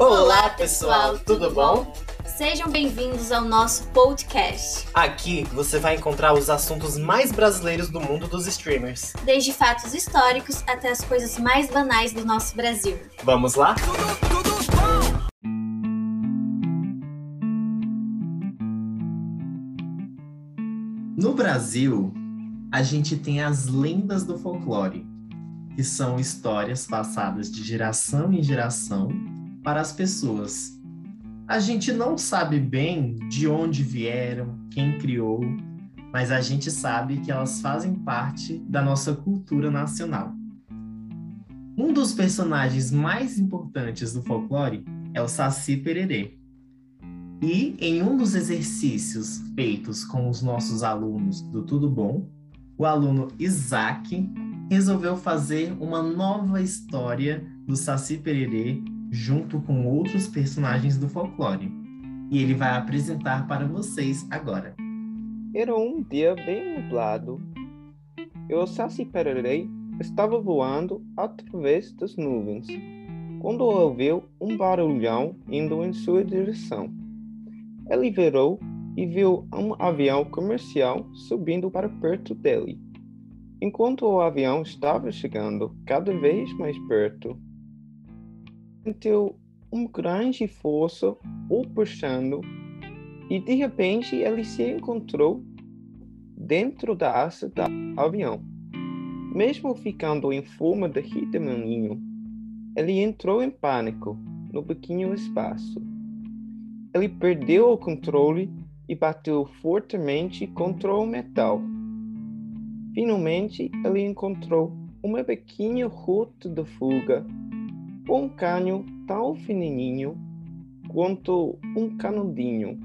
Olá, pessoal, tudo bom? Sejam bem-vindos ao nosso podcast. Aqui você vai encontrar os assuntos mais brasileiros do mundo dos streamers. Desde fatos históricos até as coisas mais banais do nosso Brasil. Vamos lá? No Brasil, a gente tem as lendas do folclore, que são histórias passadas de geração em geração para as pessoas. A gente não sabe bem de onde vieram, quem criou, mas a gente sabe que elas fazem parte da nossa cultura nacional. Um dos personagens mais importantes do folclore é o Saci Pererê. E em um dos exercícios feitos com os nossos alunos do Tudo Bom, o aluno Isaac resolveu fazer uma nova história do Saci Pererê junto com outros personagens do folclore. E ele vai apresentar para vocês agora. Era um dia bem nublado. E o Saci Pererê estava voando através das nuvens, quando ouviu um barulhão indo em sua direção. Ele virou e viu um avião comercial subindo para perto dele. Enquanto o avião estava chegando cada vez mais perto, sentiu um grande força o puxando e de repente ele se encontrou dentro da asa do avião. Mesmo ficando em forma de redemoinho, ele entrou em pânico no pequeno espaço. Ele perdeu o controle e bateu fortemente contra o metal. Finalmente, ele encontrou uma pequena rota de fuga um cano tão fininho quanto um canudinho.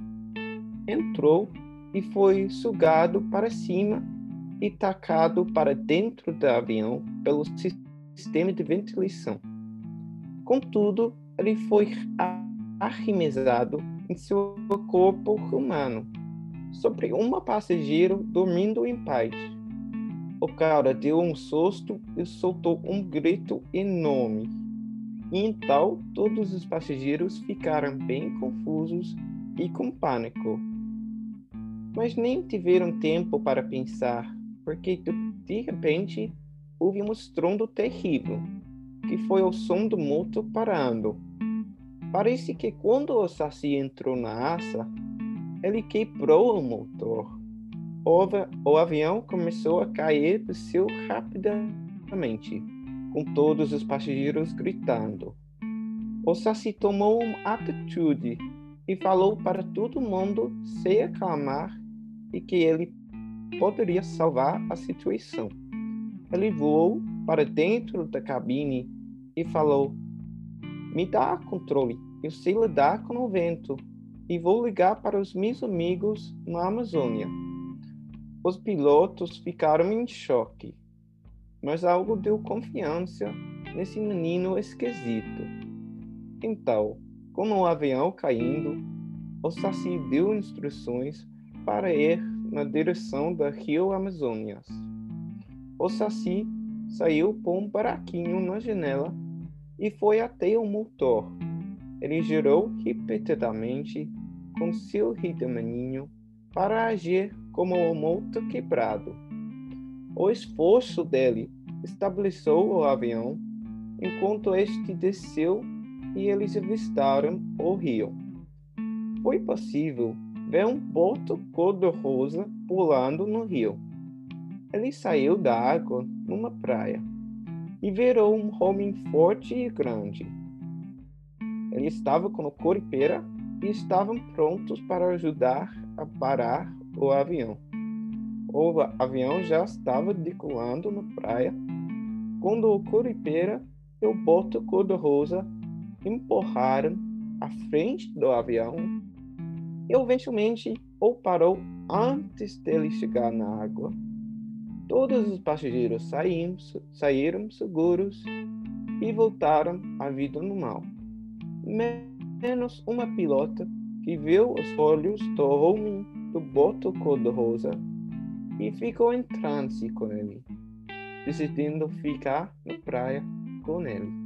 Entrou e foi sugado para cima e tacado para dentro do avião pelo sistema de ventilação. Contudo, ele foi arremessado em seu corpo humano, sobre uma passageiro dormindo em paz. O cara deu um susto e soltou um grito enorme. Então, todos os passageiros ficaram bem confusos e com pânico. Mas nem tiveram tempo para pensar, porque de repente houve um estrondo terrível, que foi o som do motor parando. Parece que quando o Saci entrou na asa, ele quebrou o motor. O, o avião começou a cair do céu rapidamente com todos os passageiros gritando. O Saci tomou uma atitude e falou para todo mundo se acalmar e que ele poderia salvar a situação. Ele voou para dentro da cabine e falou: Me dá controle, eu sei lidar com o vento e vou ligar para os meus amigos na Amazônia. Os pilotos ficaram em choque mas algo deu confiança nesse menino esquisito. Então, com o avião caindo, o Saci deu instruções para ir na direção da Rio Amazonas. O Saci saiu por um buraquinho na janela e foi até o motor. Ele girou repetidamente com seu redemoinho para agir como o motor quebrado. O esforço dele estabeleceu o avião enquanto este desceu e eles avistaram o rio. Foi possível ver um boto cor-de-rosa pulando no rio. Ele saiu da água numa praia e virou um homem forte e grande. Ele estava com o coripeira e estavam prontos para ajudar a parar o avião. O avião já estava decolando na praia. Quando o Curipera e o Boto Cor-de-Rosa empurraram à frente do avião e eventualmente o parou antes dele chegar na água. Todos os passageiros saíram, saíram seguros e voltaram à vida normal, menos uma pilota que viu os olhos do homem do boto cor-de-rosa e ficou em transe com ele, decidindo ficar na praia com ele.